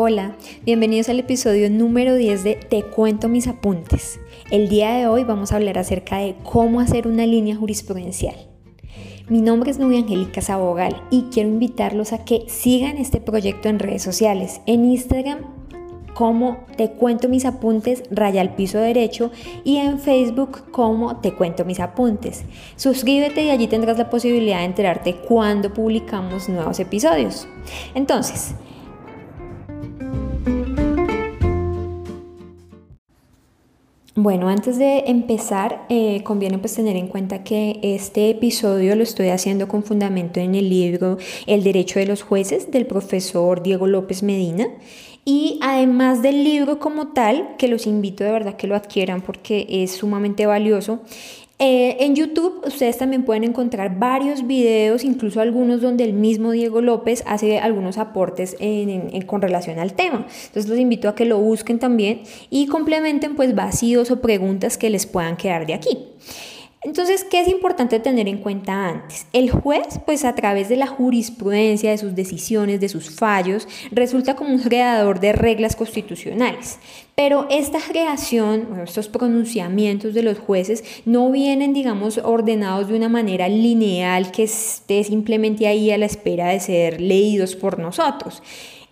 Hola, bienvenidos al episodio número 10 de Te cuento mis apuntes. El día de hoy vamos a hablar acerca de cómo hacer una línea jurisprudencial. Mi nombre es Nubia Angélica Sabogal y quiero invitarlos a que sigan este proyecto en redes sociales, en Instagram como Te cuento mis apuntes raya al piso derecho y en Facebook como Te cuento mis apuntes. Suscríbete y allí tendrás la posibilidad de enterarte cuando publicamos nuevos episodios. Entonces, Bueno, antes de empezar, eh, conviene pues tener en cuenta que este episodio lo estoy haciendo con fundamento en el libro El Derecho de los Jueces del profesor Diego López Medina. Y además del libro como tal, que los invito de verdad que lo adquieran porque es sumamente valioso, eh, en YouTube ustedes también pueden encontrar varios videos, incluso algunos donde el mismo Diego López hace algunos aportes con relación al tema. Entonces los invito a que lo busquen también y complementen pues vacíos o preguntas que les puedan quedar de aquí. Entonces, ¿qué es importante tener en cuenta antes? El juez, pues a través de la jurisprudencia, de sus decisiones, de sus fallos, resulta como un creador de reglas constitucionales. Pero esta creación, estos pronunciamientos de los jueces no vienen, digamos, ordenados de una manera lineal que esté simplemente ahí a la espera de ser leídos por nosotros.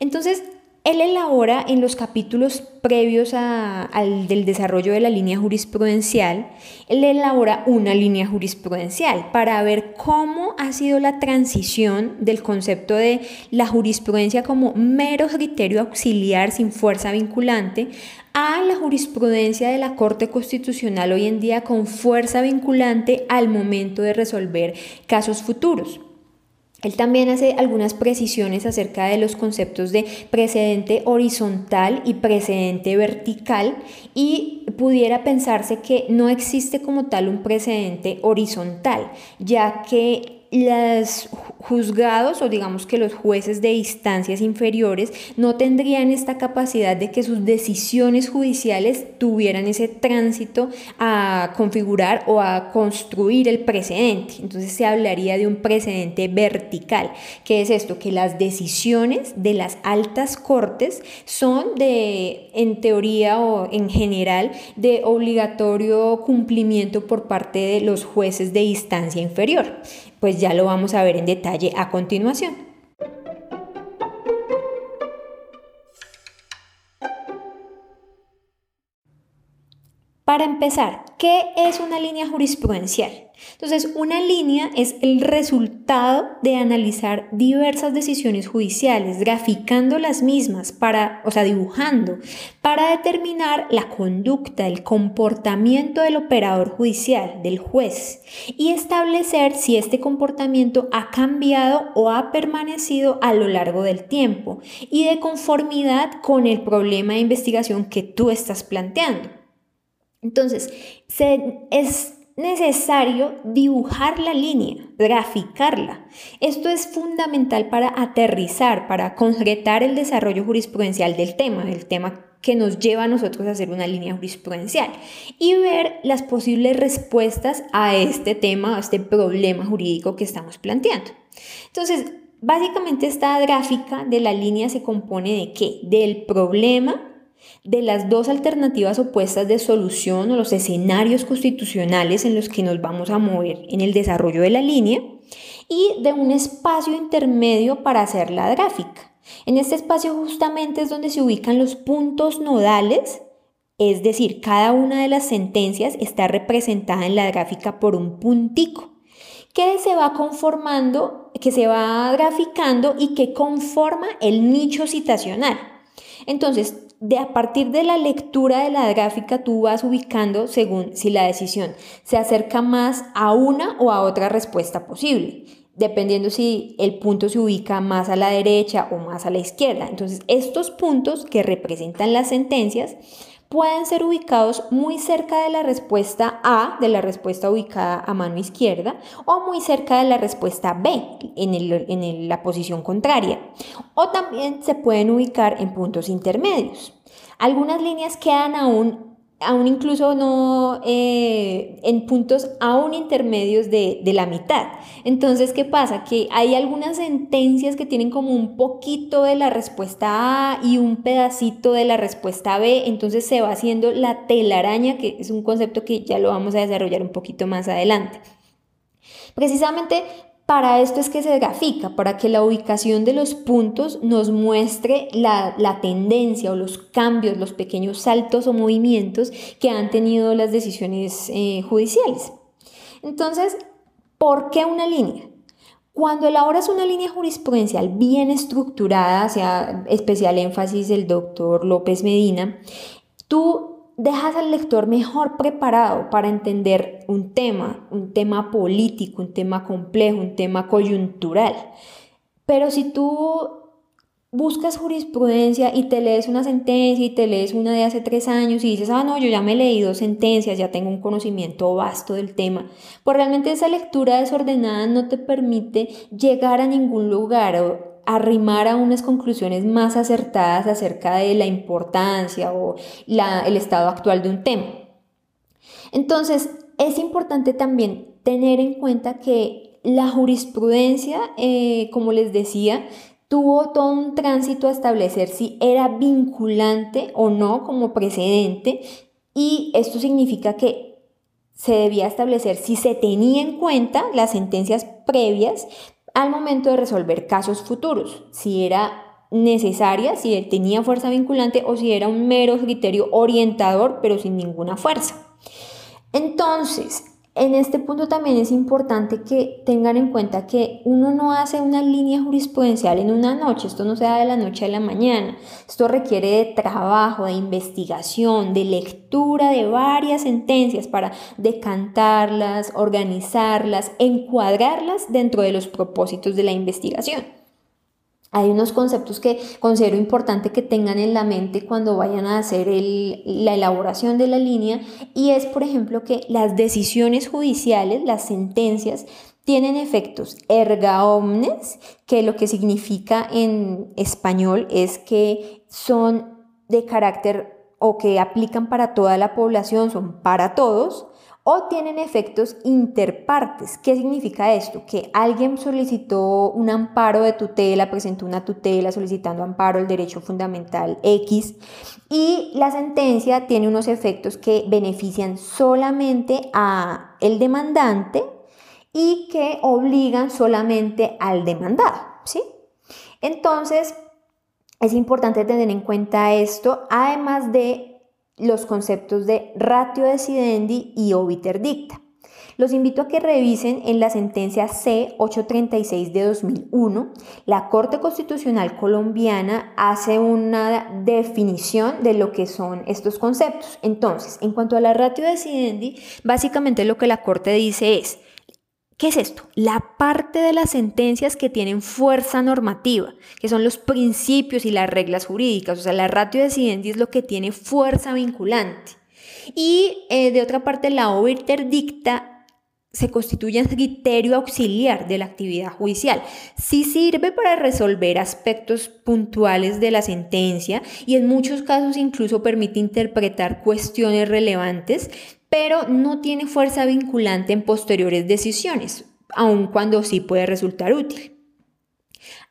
Entonces, él elabora en los capítulos previos al del desarrollo de la línea jurisprudencial, él elabora una línea jurisprudencial para ver cómo ha sido la transición del concepto de la jurisprudencia como mero criterio auxiliar sin fuerza vinculante a la jurisprudencia de la Corte Constitucional hoy en día con fuerza vinculante al momento de resolver casos futuros. Él también hace algunas precisiones acerca de los conceptos de precedente horizontal y precedente vertical y pudiera pensarse que no existe como tal un precedente horizontal, ya que los juzgados o digamos que los jueces de instancias inferiores no tendrían esta capacidad de que sus decisiones judiciales tuvieran ese tránsito a configurar o a construir el precedente. Entonces se hablaría de un precedente vertical. ¿Qué es esto? Que las decisiones de las altas cortes son de, en teoría o en general, de obligatorio cumplimiento por parte de los jueces de instancia inferior pues ya lo vamos a ver en detalle a continuación. Para empezar, ¿qué es una línea jurisprudencial? Entonces, una línea es el resultado de analizar diversas decisiones judiciales, graficando las mismas para, o sea, dibujando, para determinar la conducta, el comportamiento del operador judicial, del juez, y establecer si este comportamiento ha cambiado o ha permanecido a lo largo del tiempo y de conformidad con el problema de investigación que tú estás planteando. Entonces, es necesario dibujar la línea, graficarla. Esto es fundamental para aterrizar, para concretar el desarrollo jurisprudencial del tema, el tema que nos lleva a nosotros a hacer una línea jurisprudencial y ver las posibles respuestas a este tema, a este problema jurídico que estamos planteando. Entonces, básicamente esta gráfica de la línea se compone de qué? Del problema de las dos alternativas opuestas de solución o los escenarios constitucionales en los que nos vamos a mover en el desarrollo de la línea y de un espacio intermedio para hacer la gráfica. En este espacio justamente es donde se ubican los puntos nodales, es decir, cada una de las sentencias está representada en la gráfica por un puntico que se va conformando, que se va graficando y que conforma el nicho citacional. Entonces, de a partir de la lectura de la gráfica tú vas ubicando según si la decisión se acerca más a una o a otra respuesta posible, dependiendo si el punto se ubica más a la derecha o más a la izquierda. Entonces, estos puntos que representan las sentencias pueden ser ubicados muy cerca de la respuesta A, de la respuesta ubicada a mano izquierda, o muy cerca de la respuesta B, en, la posición contraria. O también se pueden ubicar en puntos intermedios. Algunas líneas quedan aún aún incluso no eh, en puntos aún intermedios de, de, la mitad. Entonces, ¿qué pasa? Que hay algunas sentencias que tienen como un poquito de la respuesta A y un pedacito de la respuesta B, entonces se va haciendo la telaraña, que es un concepto que ya lo vamos a desarrollar un poquito más adelante. Precisamente para esto es que se grafica, para que la ubicación de los puntos nos muestre la, tendencia o los cambios, los pequeños saltos o movimientos que han tenido las decisiones eh, judiciales. Entonces, ¿por qué una línea? Cuando elaboras una línea jurisprudencial bien estructurada, hacia especial énfasis del doctor López Medina, tú dejas al lector mejor preparado para entender un tema, un tema político, un tema complejo, un tema coyuntural. Pero si tú buscas jurisprudencia y te lees una sentencia y te lees una de hace tres años y dices, ah, no, yo ya me he leído sentencias, ya tengo un conocimiento vasto del tema, pues realmente esa lectura desordenada no te permite llegar a ningún lugar o arrimar a unas conclusiones más acertadas acerca de la importancia o el estado actual de un tema. Entonces, es importante también tener en cuenta que la jurisprudencia, eh, como les decía, tuvo todo un tránsito a establecer si era vinculante o no como precedente y esto significa que se debía establecer si se tenía en cuenta las sentencias previas al momento de resolver casos futuros, si era necesaria, si tenía fuerza vinculante o si era un mero criterio orientador pero sin ninguna fuerza. Entonces, en este punto también es importante que tengan en cuenta que uno no hace una línea jurisprudencial en una noche, esto no se da de la noche a la mañana, esto requiere de trabajo, de investigación, de lectura de varias sentencias para decantarlas, organizarlas, encuadrarlas dentro de los propósitos de la investigación. Hay unos conceptos que considero importante que tengan en la mente cuando vayan a hacer la elaboración de la línea y es, por ejemplo, que las decisiones judiciales, las sentencias, tienen efectos erga omnes, que lo que significa en español es que son de carácter o que aplican para toda la población, son para todos, o tienen efectos interpartes. ¿Qué significa esto? Que alguien solicitó un amparo de tutela, presentó una tutela solicitando amparo al derecho fundamental X y la sentencia tiene unos efectos que benefician solamente a el demandante y que obligan solamente al demandado, ¿sí? Entonces, es importante tener en cuenta esto, además de los conceptos de ratio decidendi y obiter dicta. Los invito a que revisen en la sentencia C836 de 2001. La Corte Constitucional colombiana hace una definición de lo que son estos conceptos. Entonces, en cuanto a la ratio decidendi, básicamente lo que la Corte dice es, ¿Qué es esto? La parte de las sentencias que tienen fuerza normativa, que son los principios y las reglas jurídicas, o sea, la ratio decidendi es lo que tiene fuerza vinculante. Y eh, de otra parte, la obiter dicta se constituye en criterio auxiliar de la actividad judicial. Sí sirve para resolver aspectos puntuales de la sentencia y en muchos casos incluso permite interpretar cuestiones relevantes, pero no tiene fuerza vinculante en posteriores decisiones, aun cuando sí puede resultar útil.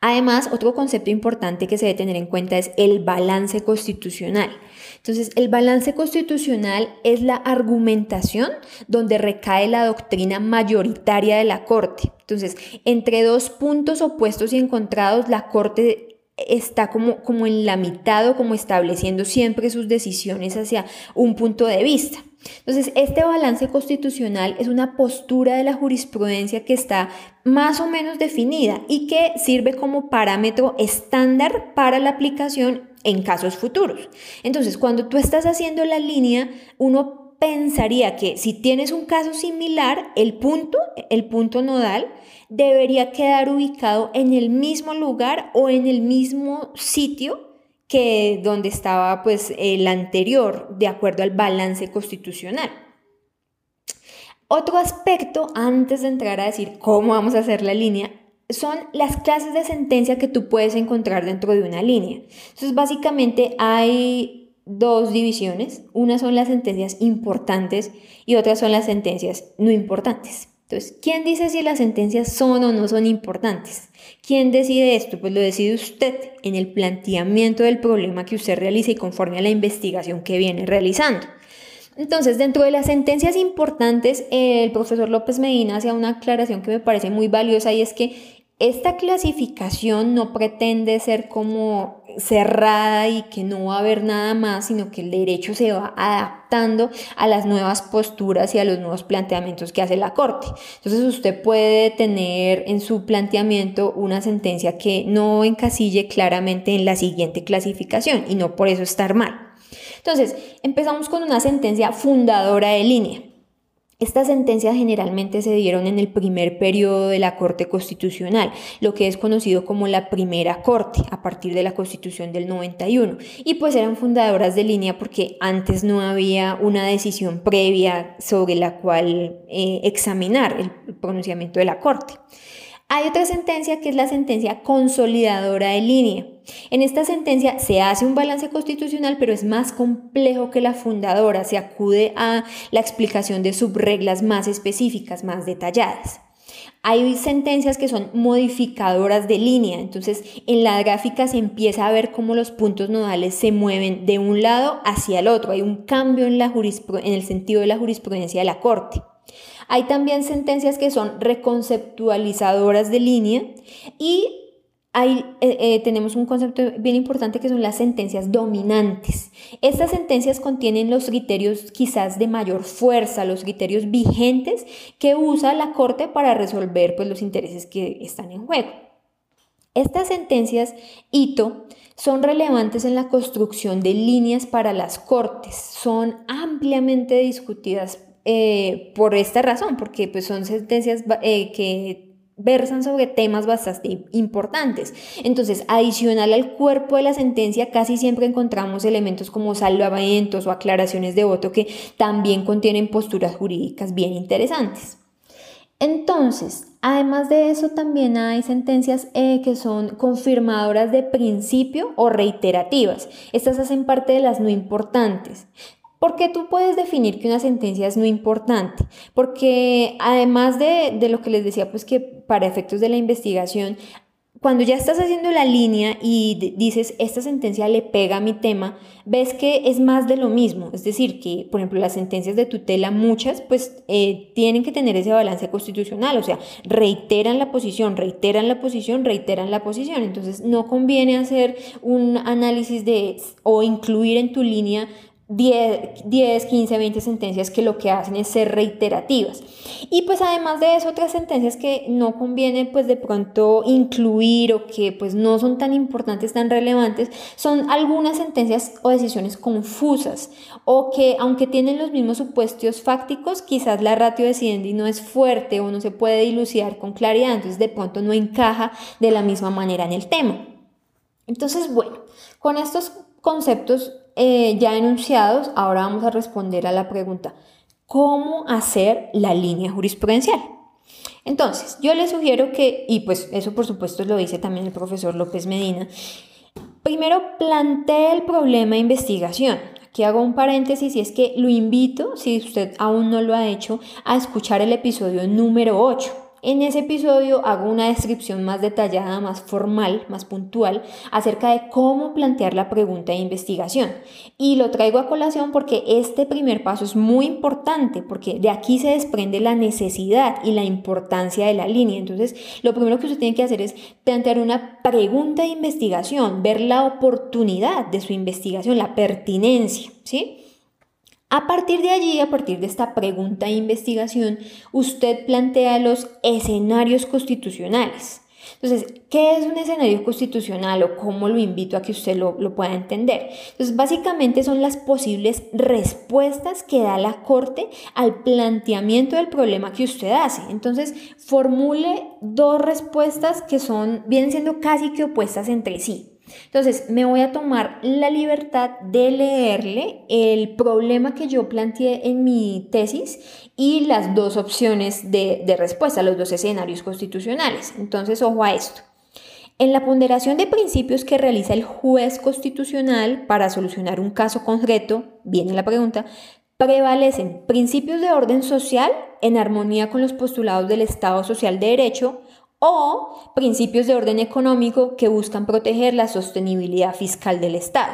Además, otro concepto importante que se debe tener en cuenta es el balance constitucional. Entonces, el balance constitucional es la argumentación donde recae la doctrina mayoritaria de la Corte. Entonces, entre dos puntos opuestos y encontrados, la Corte está como, como en la mitad o como estableciendo siempre sus decisiones hacia un punto de vista. Entonces, este balance constitucional es una postura de la jurisprudencia que está más o menos definida y que sirve como parámetro estándar para la aplicación en casos futuros. Entonces, cuando tú estás haciendo la línea, uno pensaría que si tienes un caso similar, el punto, el punto nodal, debería quedar ubicado en el mismo lugar o en el mismo sitio que donde estaba pues el anterior, de acuerdo al balance constitucional. Otro aspecto, antes de entrar a decir cómo vamos a hacer la línea, son las clases de sentencia que tú puedes encontrar dentro de una línea. Entonces, básicamente hay dos divisiones. Una son las sentencias importantes y otras son las sentencias no importantes. Entonces, ¿quién dice si las sentencias son o no son importantes? ¿Quién decide esto? Pues lo decide usted en el planteamiento del problema que usted realiza y conforme a la investigación que viene realizando. Entonces, dentro de las sentencias importantes, el profesor López Medina hacía una aclaración que me parece muy valiosa y es que esta clasificación no pretende ser como cerrada y que no va a haber nada más, sino que el derecho se va adaptando a las nuevas posturas y a los nuevos planteamientos que hace la Corte. Entonces usted puede tener en su planteamiento una sentencia que no encasille claramente en la siguiente clasificación y no por eso estar mal. Entonces, empezamos con una sentencia fundadora de línea. Estas sentencias generalmente se dieron en el primer periodo de la Corte Constitucional, lo que es conocido como la primera Corte, a partir de la Constitución del 91, y pues eran fundadoras de línea porque antes no había una decisión previa sobre la cual eh, examinar el pronunciamiento de la Corte. Hay otra sentencia que es la sentencia consolidadora de línea. En esta sentencia se hace un balance constitucional, pero es más complejo que la fundadora. Se acude a la explicación de subreglas más específicas, más detalladas. Hay sentencias que son modificadoras de línea, entonces en la gráfica se empieza a ver cómo los puntos nodales se mueven de un lado hacia el otro. Hay un cambio en, en el sentido de la jurisprudencia de la Corte. Hay también sentencias que son reconceptualizadoras de línea y hay, eh, eh, tenemos un concepto bien importante que son las sentencias dominantes. Estas sentencias contienen los criterios quizás de mayor fuerza, los criterios vigentes que usa la Corte para resolver pues, los intereses que están en juego. Estas sentencias hito son relevantes en la construcción de líneas para las cortes, son ampliamente discutidas eh, por esta razón, porque pues, son sentencias eh, que versan sobre temas bastante importantes. Entonces, adicional al cuerpo de la sentencia, casi siempre encontramos elementos como salvamentos o aclaraciones de voto que también contienen posturas jurídicas bien interesantes. Entonces, además de eso, también hay sentencias eh, que son confirmadoras de principio o reiterativas. Estas hacen parte de las no importantes. ¿Por qué tú puedes definir que una sentencia es no importante? Porque además de, de, lo que les decía, pues que para efectos de la investigación, cuando ya estás haciendo la línea y dices, esta sentencia le pega a mi tema, ves que es más de lo mismo. Es decir, que, por ejemplo, las sentencias de tutela, muchas, pues eh, tienen que tener ese balance constitucional, o sea, reiteran la posición, reiteran la posición, reiteran la posición. Entonces, no conviene hacer un análisis de o incluir en tu línea 10, 10, 15, 20 sentencias que lo que hacen es ser reiterativas. Y pues además de eso, otras sentencias que no conviene pues de pronto incluir o que pues no son tan importantes, tan relevantes, son algunas sentencias o decisiones confusas o que aunque tienen los mismos supuestos fácticos, quizás la ratio decidendi no es fuerte o no se puede dilucidar con claridad, entonces de pronto no encaja de la misma manera en el tema. Entonces, bueno, con estos conceptos eh, ya enunciados, ahora vamos a responder a la pregunta, ¿cómo hacer la línea jurisprudencial? Entonces, yo les sugiero que, y pues eso por supuesto lo dice también el profesor López Medina, primero plantee el problema de investigación. Aquí hago un paréntesis y es que lo invito, si usted aún no lo ha hecho, a escuchar el episodio número 8 en ese episodio hago una descripción más detallada, más formal, más puntual acerca de cómo plantear la pregunta de investigación. Y lo traigo a colación porque este primer paso es muy importante, porque de aquí se desprende la necesidad y la importancia de la línea. Entonces, lo primero que usted tiene que hacer es plantear una pregunta de investigación, ver la oportunidad de su investigación, la pertinencia, ¿sí? A partir de allí, a partir de esta pregunta de investigación, usted plantea los escenarios constitucionales. Entonces, ¿qué es un escenario constitucional o cómo lo invito a que usted lo, lo, pueda entender? Entonces, básicamente son las posibles respuestas que da la Corte al planteamiento del problema que usted hace. Entonces, formule dos respuestas que son, vienen siendo casi que opuestas entre sí. Entonces, me voy a tomar la libertad de leerle el problema que yo planteé en mi tesis y las dos opciones de, respuesta, los dos escenarios constitucionales. Entonces, ojo a esto. En la ponderación de principios que realiza el juez constitucional para solucionar un caso concreto, viene la pregunta, prevalecen principios de orden social en armonía con los postulados del Estado Social de Derecho o principios de orden económico que buscan proteger la sostenibilidad fiscal del Estado.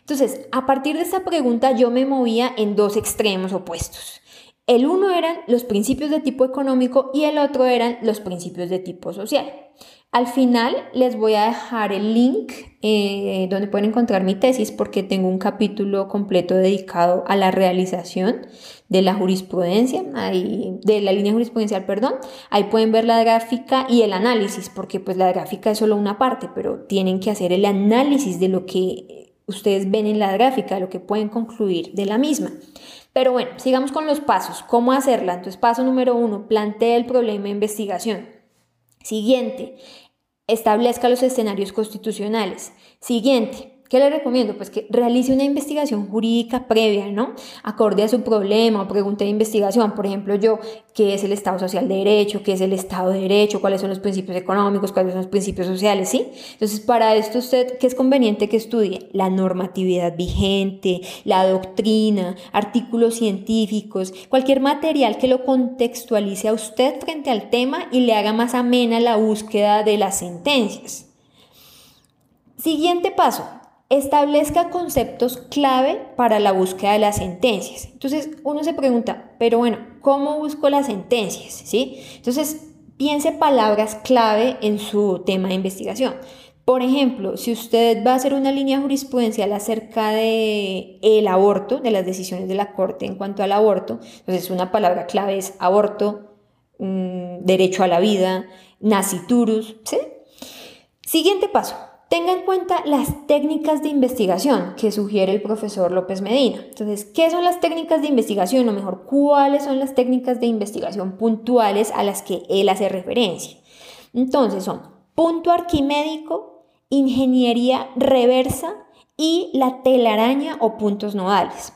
Entonces, a partir de esta pregunta yo me movía en dos extremos opuestos. El uno eran los principios de tipo económico y el otro eran los principios de tipo social. Al final les voy a dejar el link eh, donde pueden encontrar mi tesis porque tengo un capítulo completo dedicado a la realización de la jurisprudencia, de la línea jurisprudencial, perdón. Ahí pueden ver la gráfica y el análisis porque pues la gráfica es solo una parte, pero tienen que hacer el análisis de lo que ustedes ven en la gráfica, lo que pueden concluir de la misma. Pero bueno, sigamos con los pasos. ¿Cómo hacerla? Entonces, paso número uno, plantea el problema de investigación. Siguiente, establezca los escenarios constitucionales. Siguiente, ¿Qué le recomiendo? Pues que realice una investigación jurídica previa, ¿no? Acorde a su problema o pregunta de investigación. Por ejemplo, yo, ¿qué es el Estado Social de Derecho? ¿Qué es el Estado de Derecho? ¿Cuáles son los principios económicos? ¿Cuáles son los principios sociales? ¿Sí? Entonces, para esto usted, ¿qué es conveniente que estudie? La normatividad vigente, la doctrina, artículos científicos, cualquier material que lo contextualice a usted frente al tema y le haga más amena la búsqueda de las sentencias. Siguiente paso, establezca conceptos clave para la búsqueda de las sentencias. Entonces uno se pregunta, pero bueno, ¿cómo busco las sentencias? ¿Sí? Entonces piense palabras clave en su tema de investigación. Por ejemplo, si usted va a hacer una línea jurisprudencial acerca de el aborto, de las decisiones de la Corte en cuanto al aborto, entonces una palabra clave es aborto, mm, derecho a la vida, naciturus, ¿sí? Siguiente paso, Tenga en cuenta las técnicas de investigación que sugiere el profesor López Medina. Entonces, ¿qué son las técnicas de investigación? O mejor, ¿cuáles son las técnicas de investigación puntuales a las que él hace referencia? Entonces, son punto arquimédico, ingeniería reversa y la telaraña o puntos nodales.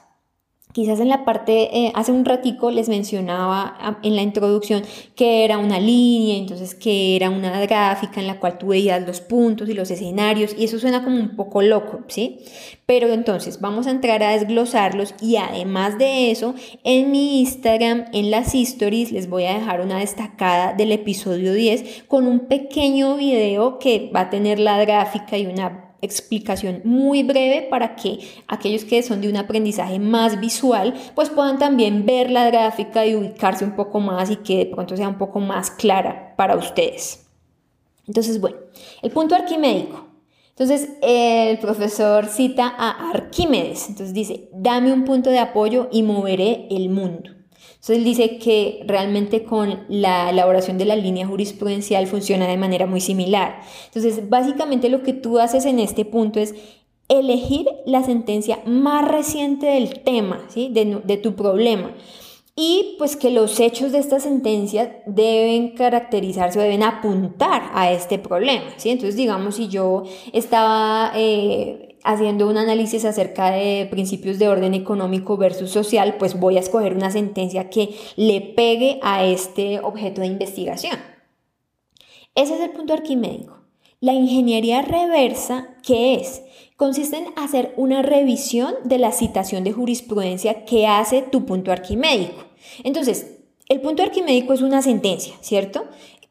Quizás en la parte, eh, hace un ratico les mencionaba en la introducción que era una línea, entonces que era una gráfica en la cual tú veías los puntos y los escenarios y eso suena como un poco loco, ¿sí? Pero entonces vamos a entrar a desglosarlos y además de eso, en mi Instagram, en las stories, les voy a dejar una destacada del episodio 10 con un pequeño video que va a tener la gráfica y una explicación muy breve para que aquellos que son de un aprendizaje más visual pues puedan también ver la gráfica y ubicarse un poco más y que de pronto sea un poco más clara para ustedes. Entonces, bueno, el punto arquimédico. Entonces, el profesor cita a Arquímedes. Entonces dice, dame un punto de apoyo y moveré el mundo. Entonces dice que realmente con la elaboración de la línea jurisprudencial funciona de manera muy similar. Entonces básicamente lo que tú haces en este punto es elegir la sentencia más reciente del tema, ¿sí? de, de tu problema. Y pues que los hechos de esta sentencia deben caracterizarse o deben apuntar a este problema. ¿sí? Entonces, digamos, si yo estaba eh, haciendo un análisis acerca de principios de orden económico versus social, pues voy a escoger una sentencia que le pegue a este objeto de investigación. Ese es el punto arquimédico. La ingeniería reversa, ¿qué es? Consiste en hacer una revisión de la citación de jurisprudencia que hace tu punto arquimédico. Entonces, el punto arquimédico es una sentencia, ¿cierto?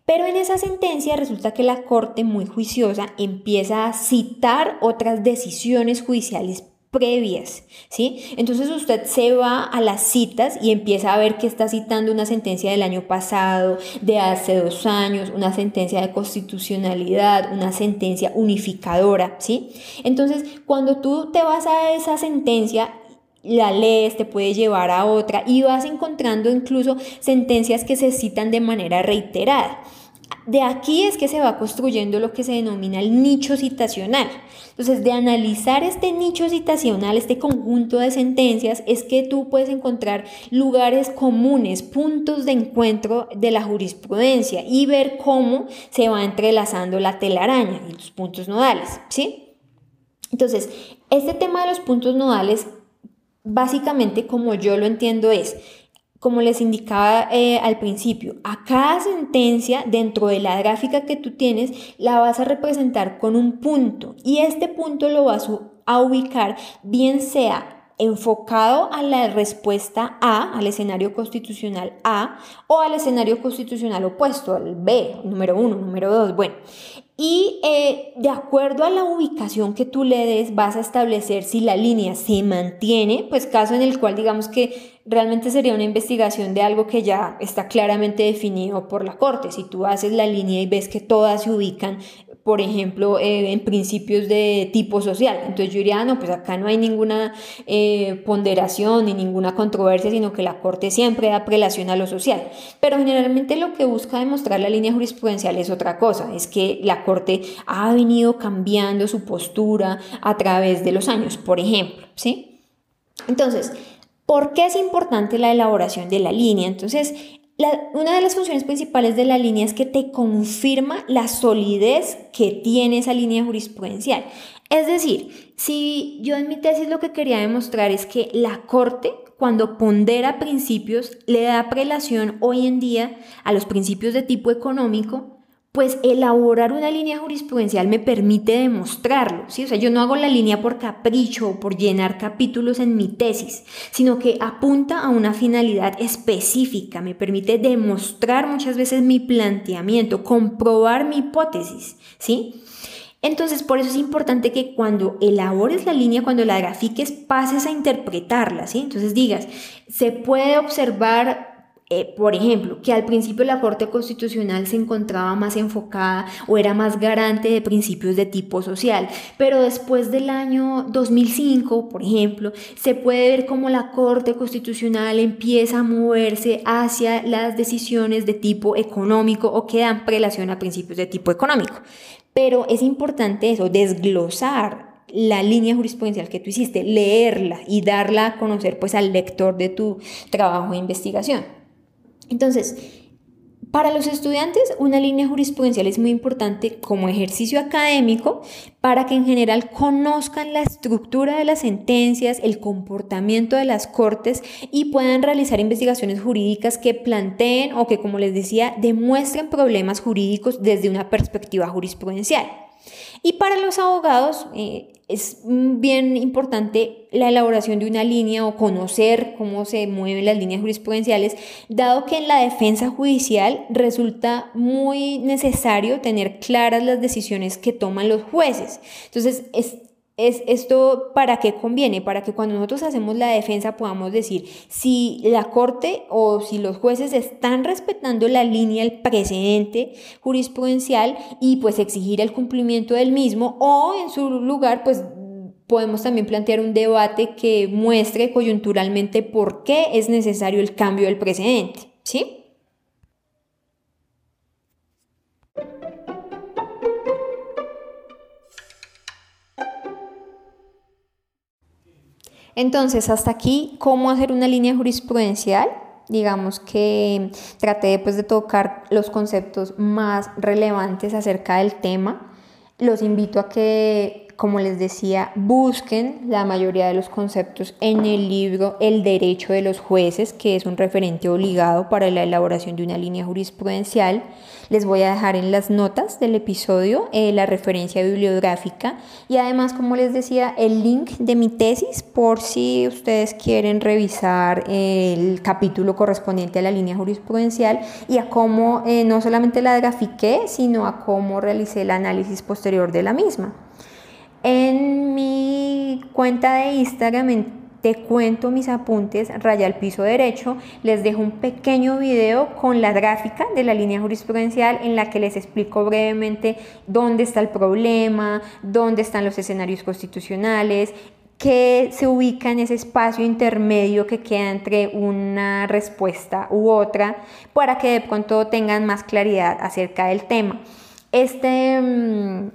Pero en esa sentencia resulta que la Corte, muy juiciosa, empieza a citar otras decisiones judiciales previas, ¿sí? Entonces usted se va a las citas y empieza a ver que está citando una sentencia del año pasado, de hace dos años, una sentencia de constitucionalidad, una sentencia unificadora, ¿sí? Entonces, cuando tú te vas a esa sentencia, la lees, te puede llevar a otra y vas encontrando incluso sentencias que se citan de manera reiterada. De aquí es que se va construyendo lo que se denomina el nicho citacional. Entonces, de analizar este nicho citacional, este conjunto de sentencias, es que tú puedes encontrar lugares comunes, puntos de encuentro de la jurisprudencia y ver cómo se va entrelazando la telaraña y los puntos nodales, ¿sí? Entonces, este tema de los puntos nodales, básicamente como yo lo entiendo es, como les indicaba eh, al principio, a cada sentencia dentro de la gráfica que tú tienes la vas a representar con un punto y este punto lo vas a ubicar bien sea enfocado a la respuesta A, al escenario constitucional A, o al escenario constitucional opuesto, al B, número uno, número dos. Bueno, y eh, de acuerdo a la ubicación que tú le des, vas a establecer si la línea se mantiene, pues caso en el cual digamos que realmente sería una investigación de algo que ya está claramente definido por la Corte. Si tú haces la línea y ves que todas se ubican por ejemplo, eh, en principios de tipo social. Entonces yo diría, ah, no, pues acá no hay ninguna eh, ponderación ni ninguna controversia, sino que la Corte siempre da prelación a lo social. Pero generalmente lo que busca demostrar la línea jurisprudencial es otra cosa, es que la Corte ha venido cambiando su postura a través de los años, por ejemplo, ¿sí? Entonces, ¿por qué es importante la elaboración de la línea? Entonces, una de las funciones principales de la línea es que te confirma la solidez que tiene esa línea jurisprudencial. Es decir, si yo en mi tesis lo que quería demostrar es que la Corte, cuando pondera principios, le da prelación hoy en día a los principios de tipo económico, pues elaborar una línea jurisprudencial me permite demostrarlo, ¿sí? O sea, yo no hago la línea por capricho o por llenar capítulos en mi tesis, sino que apunta a una finalidad específica, me permite demostrar muchas veces mi planteamiento, comprobar mi hipótesis, ¿sí? Entonces, por eso es importante que cuando elabores la línea, cuando la grafiques, pases a interpretarla, ¿sí? Entonces digas, se puede observar eh, por ejemplo, que al principio la Corte Constitucional se encontraba más enfocada o era más garante de principios de tipo social, pero después del año 2005, por ejemplo, se puede ver cómo la Corte Constitucional empieza a moverse hacia las decisiones de tipo económico o que dan prelación a principios de tipo económico. Pero es importante eso, desglosar la línea jurisprudencial que tú hiciste, leerla y darla a conocer pues al lector de tu trabajo de investigación. Entonces, para los estudiantes, una línea jurisprudencial es muy importante como ejercicio académico para que en general conozcan la estructura de las sentencias, el comportamiento de las cortes y puedan realizar investigaciones jurídicas que planteen o que, como les decía, demuestren problemas jurídicos desde una perspectiva jurisprudencial. Y para los abogados, eh, es bien importante la elaboración de una línea o conocer cómo se mueven las líneas jurisprudenciales, dado que en la defensa judicial resulta muy necesario tener claras las decisiones que toman los jueces. Entonces, es, es esto para qué conviene, para que cuando nosotros hacemos la defensa podamos decir si la corte o si los jueces están respetando la línea, el precedente jurisprudencial y pues exigir el cumplimiento del mismo o en su lugar pues podemos también plantear un debate que muestre coyunturalmente por qué es necesario el cambio del precedente, ¿sí? Entonces, hasta aquí, ¿cómo hacer una línea jurisprudencial? Digamos que traté pues, de tocar los conceptos más relevantes acerca del tema. Los invito a que como les decía, busquen la mayoría de los conceptos en el libro El derecho de los jueces, que es un referente obligado para la elaboración de una línea jurisprudencial. Les voy a dejar en las notas del episodio eh, la referencia bibliográfica y además, como les decía, el link de mi tesis por si ustedes quieren revisar el capítulo correspondiente a la línea jurisprudencial y a cómo eh, no solamente la grafiqué, sino a cómo realicé el análisis posterior de la misma. En mi cuenta de Instagram, te cuento mis apuntes, raya al piso derecho, les dejo un pequeño video con la gráfica de la línea jurisprudencial en la que les explico brevemente dónde está el problema, dónde están los escenarios constitucionales, qué se ubica en ese espacio intermedio que queda entre una respuesta u otra, para que de pronto tengan más claridad acerca del tema. Este mm,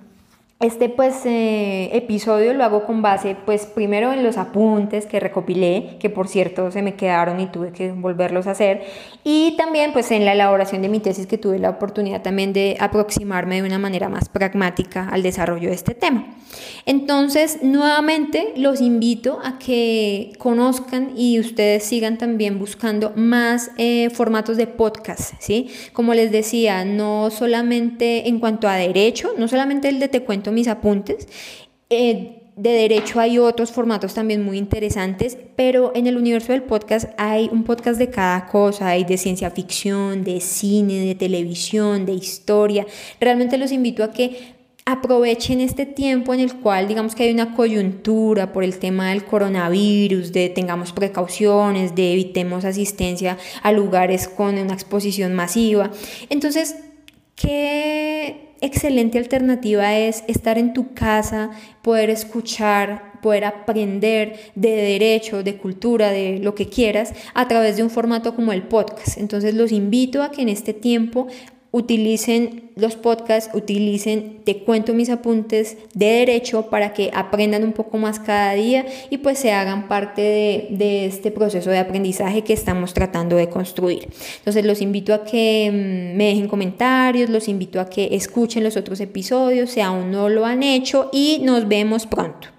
este pues eh, episodio lo hago con base pues primero en los apuntes que recopilé, que por cierto se me quedaron y tuve que volverlos a hacer, y también pues en la elaboración de mi tesis que tuve la oportunidad también de aproximarme de una manera más pragmática al desarrollo de este tema. Entonces, nuevamente los invito a que conozcan y ustedes sigan también buscando más eh, formatos de podcast, ¿sí? Como les decía, no solamente en cuanto a derecho, no solamente el de te cuento mis apuntes, eh, de derecho hay otros formatos también muy interesantes, pero en el universo del podcast hay un podcast de cada cosa, hay de ciencia ficción, de cine, de televisión, de historia. Realmente los invito a que aprovechen este tiempo en el cual digamos que hay una coyuntura por el tema del coronavirus, de tengamos precauciones, de evitemos asistencia a lugares con una exposición masiva. Entonces, qué excelente alternativa es estar en tu casa, poder escuchar, poder aprender de derecho, de cultura, de lo que quieras, a través de un formato como el podcast. Entonces los invito a que en este tiempo utilicen los podcasts, utilicen Te cuento mis apuntes de derecho para que aprendan un poco más cada día y pues se hagan parte de, de, este proceso de aprendizaje que estamos tratando de construir. Entonces los invito a que mm, me dejen comentarios, los invito a que escuchen los otros episodios si aún no lo han hecho y nos vemos pronto.